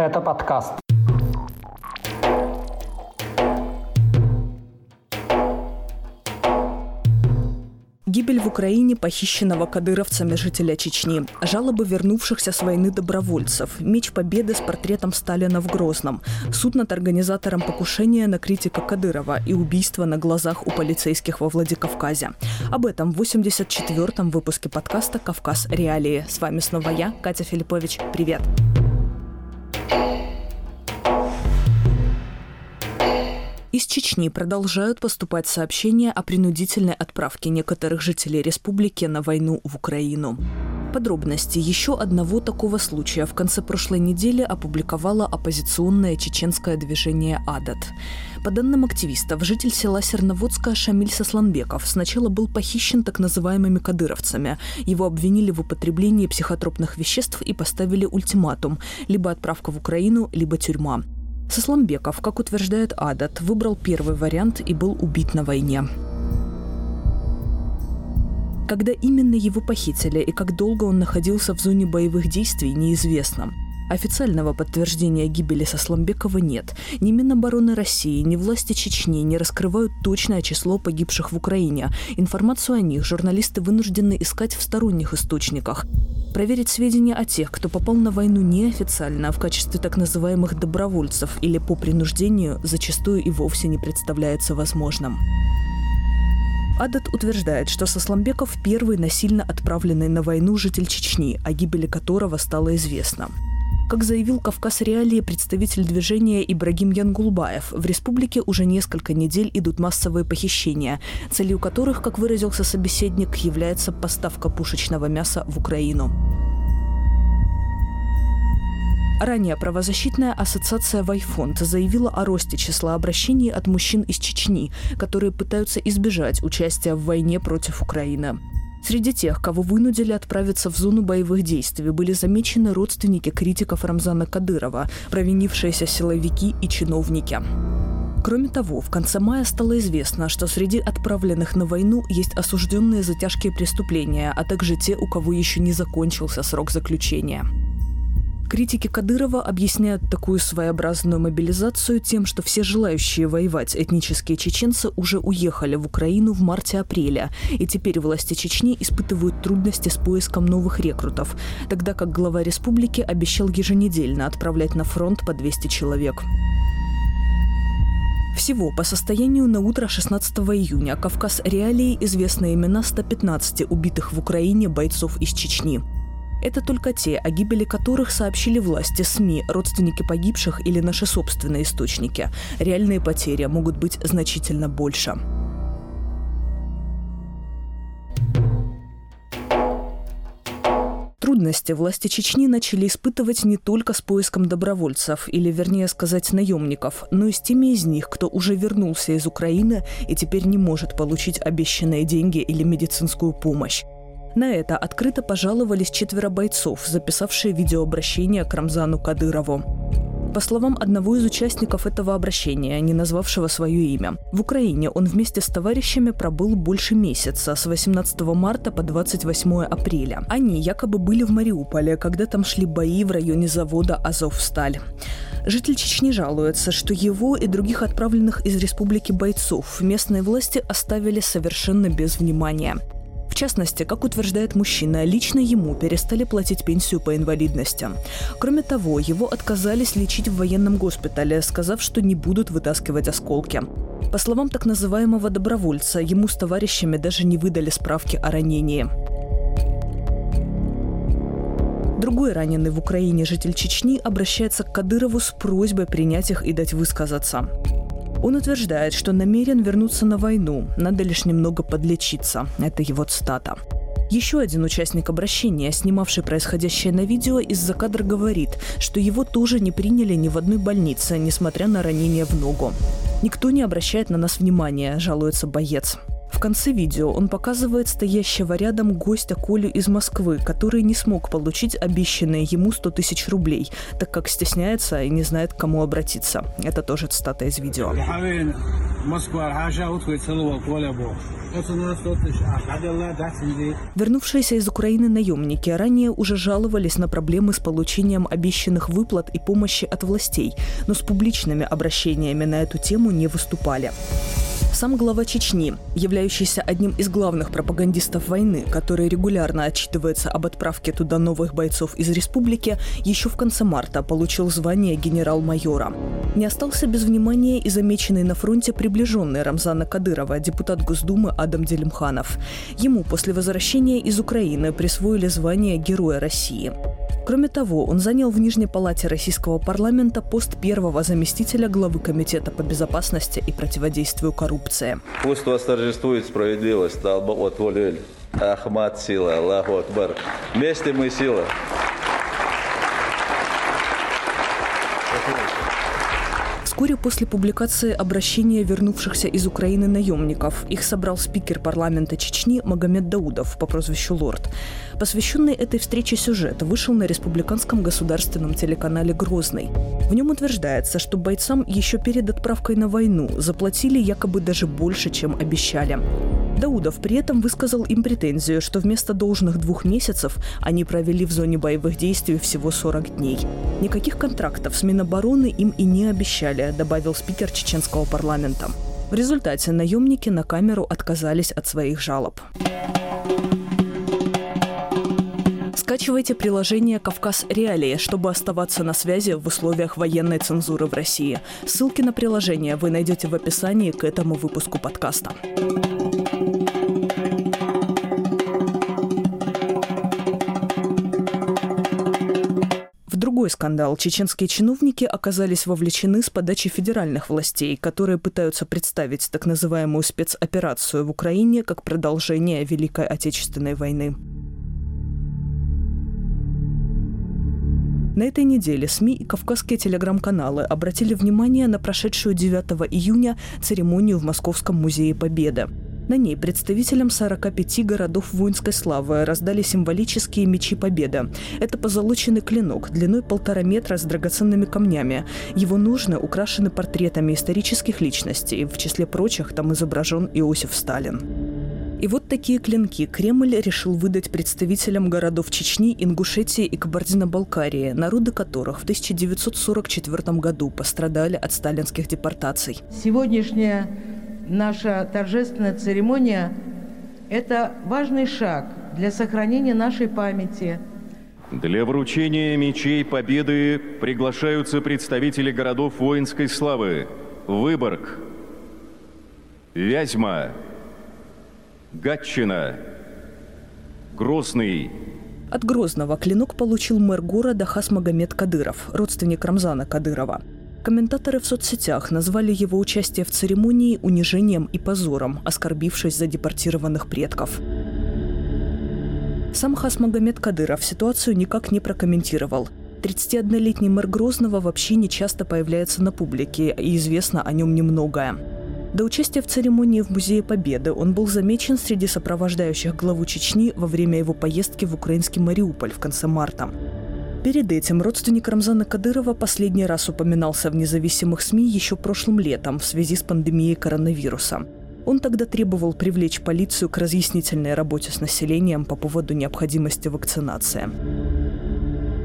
Это подкаст. Гибель в Украине похищенного кадыровцами жителя Чечни, жалобы вернувшихся с войны добровольцев, меч победы с портретом Сталина в Грозном, суд над организатором покушения на критика Кадырова и убийство на глазах у полицейских во Владикавказе. Об этом в 84-м выпуске подкаста «Кавказ. Реалии». С вами снова я, Катя Филиппович. Привет! Привет! Из Чечни продолжают поступать сообщения о принудительной отправке некоторых жителей республики на войну в Украину. Подробности еще одного такого случая в конце прошлой недели опубликовало оппозиционное чеченское движение «Адат». По данным активистов, житель села Серноводска Шамиль Сосланбеков сначала был похищен так называемыми кадыровцами. Его обвинили в употреблении психотропных веществ и поставили ультиматум – либо отправка в Украину, либо тюрьма. Сосланбеков, как утверждает Адат, выбрал первый вариант и был убит на войне. Когда именно его похитили и как долго он находился в зоне боевых действий, неизвестно. Официального подтверждения гибели Сосланбекова нет. Ни Минобороны России, ни власти Чечни не раскрывают точное число погибших в Украине. Информацию о них журналисты вынуждены искать в сторонних источниках. Проверить сведения о тех, кто попал на войну неофициально, а в качестве так называемых добровольцев или по принуждению, зачастую и вовсе не представляется возможным. Адат утверждает, что Сосланбеков – первый насильно отправленный на войну житель Чечни, о гибели которого стало известно. Как заявил Кавказ Реалии представитель движения Ибрагим Янгулбаев, в республике уже несколько недель идут массовые похищения, целью которых, как выразился собеседник, является поставка пушечного мяса в Украину. Ранее правозащитная ассоциация «Вайфонд» заявила о росте числа обращений от мужчин из Чечни, которые пытаются избежать участия в войне против Украины. Среди тех, кого вынудили отправиться в зону боевых действий, были замечены родственники критиков Рамзана Кадырова, провинившиеся силовики и чиновники. Кроме того, в конце мая стало известно, что среди отправленных на войну есть осужденные за тяжкие преступления, а также те, у кого еще не закончился срок заключения. Критики Кадырова объясняют такую своеобразную мобилизацию тем, что все желающие воевать этнические чеченцы уже уехали в Украину в марте-апреле, и теперь власти Чечни испытывают трудности с поиском новых рекрутов, тогда как глава республики обещал еженедельно отправлять на фронт по 200 человек. Всего по состоянию на утро 16 июня Кавказ Реалии известны имена 115 убитых в Украине бойцов из Чечни. Это только те, о гибели которых сообщили власти, СМИ, родственники погибших или наши собственные источники. Реальные потери могут быть значительно больше. Трудности власти Чечни начали испытывать не только с поиском добровольцев, или вернее сказать наемников, но и с теми из них, кто уже вернулся из Украины и теперь не может получить обещанные деньги или медицинскую помощь. На это открыто пожаловались четверо бойцов, записавшие видеообращение к Рамзану Кадырову. По словам одного из участников этого обращения, не назвавшего свое имя, в Украине он вместе с товарищами пробыл больше месяца, с 18 марта по 28 апреля. Они якобы были в Мариуполе, когда там шли бои в районе завода «Азовсталь». Житель Чечни жалуется, что его и других отправленных из республики бойцов местные власти оставили совершенно без внимания. Частности, как утверждает мужчина, лично ему перестали платить пенсию по инвалидности. Кроме того, его отказались лечить в военном госпитале, сказав, что не будут вытаскивать осколки. По словам так называемого добровольца, ему с товарищами даже не выдали справки о ранении. Другой раненый в Украине житель Чечни обращается к Кадырову с просьбой принять их и дать высказаться. Он утверждает, что намерен вернуться на войну, надо лишь немного подлечиться. Это его цитата. Еще один участник обращения, снимавший происходящее на видео, из-за кадра говорит, что его тоже не приняли ни в одной больнице, несмотря на ранение в ногу. «Никто не обращает на нас внимания», – жалуется боец. В конце видео он показывает стоящего рядом гостя Колю из Москвы, который не смог получить обещанные ему 100 тысяч рублей, так как стесняется и не знает, к кому обратиться. Это тоже цитата из видео. Вернувшиеся из Украины наемники ранее уже жаловались на проблемы с получением обещанных выплат и помощи от властей, но с публичными обращениями на эту тему не выступали. Сам глава Чечни, являющийся одним из главных пропагандистов войны, который регулярно отчитывается об отправке туда новых бойцов из республики, еще в конце марта получил звание генерал-майора. Не остался без внимания и замеченный на фронте приближенный Рамзана Кадырова, депутат Госдумы Адам Делимханов. Ему после возвращения из Украины присвоили звание Героя России. Кроме того, он занял в Нижней палате российского парламента пост первого заместителя главы Комитета по безопасности и противодействию коррупции. Пусть восторжествует справедливость, Аллаху Акбар. Вместе мы сила. Вскоре после публикации обращения вернувшихся из Украины наемников их собрал спикер парламента Чечни Магомед Даудов по прозвищу Лорд. Посвященный этой встрече сюжет вышел на республиканском государственном телеканале «Грозный». В нем утверждается, что бойцам еще перед отправкой на войну заплатили якобы даже больше, чем обещали. Даудов при этом высказал им претензию, что вместо должных двух месяцев они провели в зоне боевых действий всего 40 дней. Никаких контрактов с Минобороны им и не обещали, добавил спикер чеченского парламента. В результате наемники на камеру отказались от своих жалоб. Скачивайте приложение «Кавказ Реалии», чтобы оставаться на связи в условиях военной цензуры в России. Ссылки на приложение вы найдете в описании к этому выпуску подкаста. Другой скандал. Чеченские чиновники оказались вовлечены с подачи федеральных властей, которые пытаются представить так называемую спецоперацию в Украине как продолжение Великой Отечественной войны. На этой неделе СМИ и кавказские телеграм-каналы обратили внимание на прошедшую 9 июня церемонию в Московском музее Победы. На ней представителям 45 городов воинской славы раздали символические мечи Победы. Это позолоченный клинок длиной полтора метра с драгоценными камнями. Его ножны украшены портретами исторических личностей. В числе прочих там изображен Иосиф Сталин. И вот такие клинки Кремль решил выдать представителям городов Чечни, Ингушетии и Кабардино-Балкарии, народы которых в 1944 году пострадали от сталинских депортаций. Сегодняшняя наша торжественная церемония – это важный шаг для сохранения нашей памяти. Для вручения мечей Победы приглашаются представители городов воинской славы Выборг, Вязьма, Гатчина, Грозный. От Грозного клинок получил мэр города Хасмагомед Кадыров, родственник Рамзана Кадырова – Комментаторы в соцсетях назвали его участие в церемонии унижением и позором, оскорбившись за депортированных предков. Сам Хасмагомед Кадыров ситуацию никак не прокомментировал. 31-летний мэр Грозного вообще не часто появляется на публике, и известно о нем немногое. До участия в церемонии в Музее Победы он был замечен среди сопровождающих главу Чечни во время его поездки в украинский Мариуполь в конце марта. Перед этим родственник Рамзана Кадырова последний раз упоминался в независимых СМИ еще прошлым летом в связи с пандемией коронавируса. Он тогда требовал привлечь полицию к разъяснительной работе с населением по поводу необходимости вакцинации.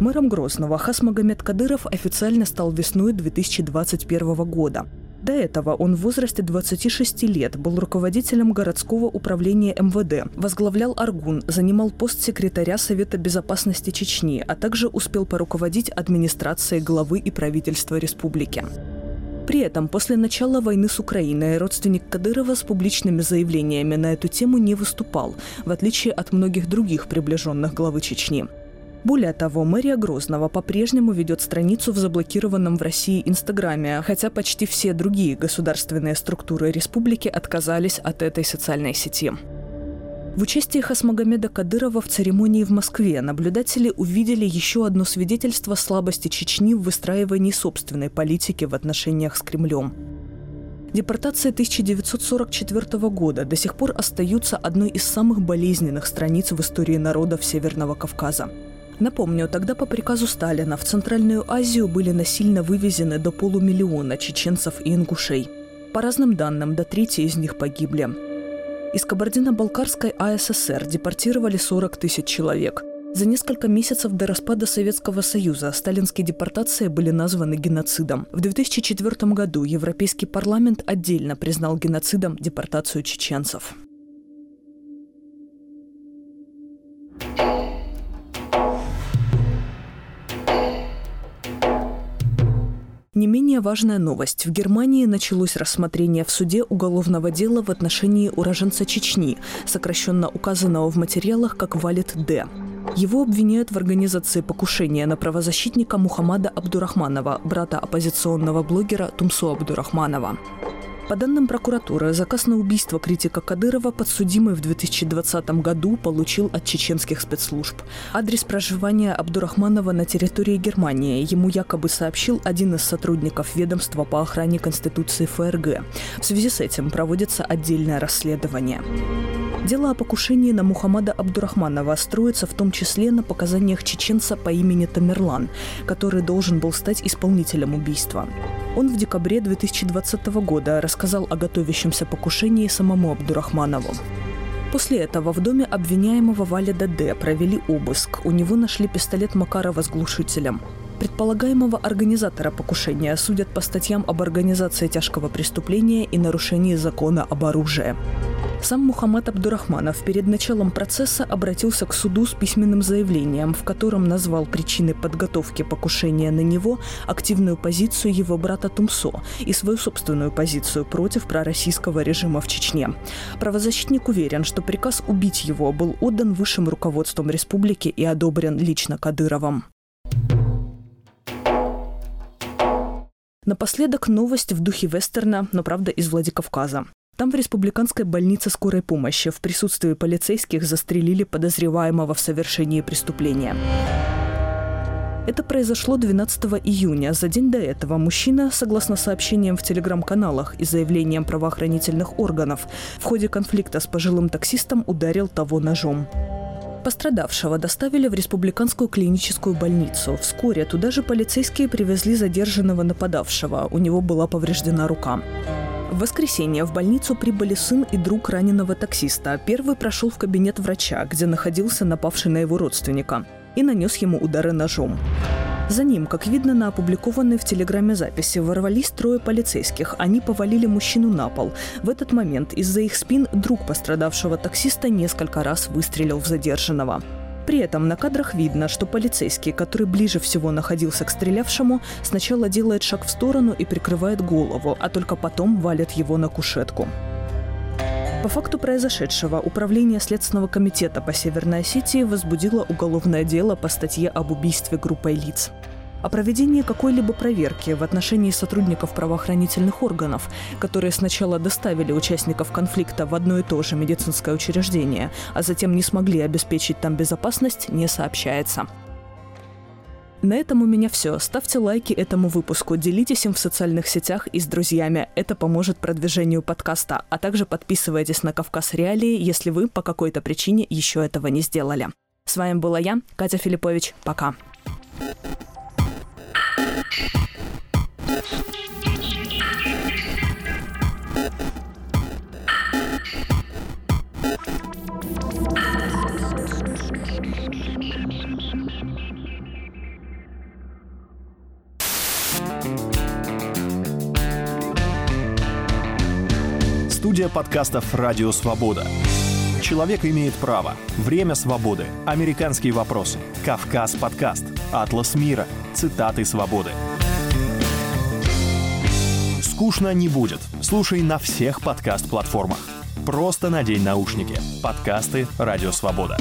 Мэром Грозного Хасмагомед Кадыров официально стал весной 2021 года. До этого он в возрасте 26 лет был руководителем городского управления МВД, возглавлял Аргун, занимал пост секретаря Совета безопасности Чечни, а также успел поруководить администрацией главы и правительства республики. При этом после начала войны с Украиной родственник Кадырова с публичными заявлениями на эту тему не выступал, в отличие от многих других приближенных главы Чечни – более того, мэрия Грозного по-прежнему ведет страницу в заблокированном в России Инстаграме, хотя почти все другие государственные структуры республики отказались от этой социальной сети. В участии Хасмагомеда Кадырова в церемонии в Москве наблюдатели увидели еще одно свидетельство слабости Чечни в выстраивании собственной политики в отношениях с Кремлем. Депортация 1944 года до сих пор остаются одной из самых болезненных страниц в истории народов Северного Кавказа. Напомню, тогда по приказу Сталина в Центральную Азию были насильно вывезены до полумиллиона чеченцев и ингушей. По разным данным, до трети из них погибли. Из Кабардино-Балкарской АССР депортировали 40 тысяч человек. За несколько месяцев до распада Советского Союза сталинские депортации были названы геноцидом. В 2004 году Европейский парламент отдельно признал геноцидом депортацию чеченцев. Не менее важная новость. В Германии началось рассмотрение в суде уголовного дела в отношении уроженца Чечни, сокращенно указанного в материалах как Валет Д. Его обвиняют в организации покушения на правозащитника Мухаммада Абдурахманова, брата оппозиционного блогера Тумсо Абдурахманова. По данным прокуратуры, заказ на убийство критика Кадырова подсудимый в 2020 году получил от чеченских спецслужб. Адрес проживания Абдурахманова на территории Германии ему якобы сообщил один из сотрудников ведомства по охране Конституции ФРГ. В связи с этим проводится отдельное расследование. Дело о покушении на Мухаммада Абдурахманова строится в том числе на показаниях чеченца по имени Тамерлан, который должен был стать исполнителем убийства. Он в декабре 2020 года рассказал о готовящемся покушении самому Абдурахманову. После этого в доме обвиняемого Валида Д. провели обыск. У него нашли пистолет Макарова с глушителем. Предполагаемого организатора покушения судят по статьям об организации тяжкого преступления и нарушении закона об оружии. Сам Мухаммад Абдурахманов перед началом процесса обратился к суду с письменным заявлением, в котором назвал причины подготовки покушения на него активную позицию его брата Тумсо и свою собственную позицию против пророссийского режима в Чечне. Правозащитник уверен, что приказ убить его был отдан высшим руководством республики и одобрен лично Кадыровым. Напоследок новость в духе вестерна, но правда из Владикавказа. Там в республиканской больнице скорой помощи в присутствии полицейских застрелили подозреваемого в совершении преступления. Это произошло 12 июня. За день до этого мужчина, согласно сообщениям в телеграм-каналах и заявлениям правоохранительных органов, в ходе конфликта с пожилым таксистом ударил того ножом. Пострадавшего доставили в республиканскую клиническую больницу. Вскоре туда же полицейские привезли задержанного нападавшего. У него была повреждена рука. В воскресенье в больницу прибыли сын и друг раненого таксиста. Первый прошел в кабинет врача, где находился напавший на его родственника, и нанес ему удары ножом. За ним, как видно на опубликованной в Телеграме записи, ворвались трое полицейских. Они повалили мужчину на пол. В этот момент из-за их спин друг пострадавшего таксиста несколько раз выстрелил в задержанного. При этом на кадрах видно, что полицейский, который ближе всего находился к стрелявшему, сначала делает шаг в сторону и прикрывает голову, а только потом валит его на кушетку. По факту произошедшего Управление Следственного комитета по Северной Осетии возбудило уголовное дело по статье об убийстве группой лиц о проведении какой-либо проверки в отношении сотрудников правоохранительных органов, которые сначала доставили участников конфликта в одно и то же медицинское учреждение, а затем не смогли обеспечить там безопасность, не сообщается. На этом у меня все. Ставьте лайки этому выпуску, делитесь им в социальных сетях и с друзьями. Это поможет продвижению подкаста. А также подписывайтесь на Кавказ Реалии, если вы по какой-то причине еще этого не сделали. С вами была я, Катя Филиппович. Пока. Студия подкастов «Радио Свобода». Человек имеет право. Время свободы. Американские вопросы. Кавказ подкаст. Атлас мира. Цитаты свободы. Скучно не будет. Слушай на всех подкаст-платформах. Просто надень наушники. Подкасты «Радио Свобода».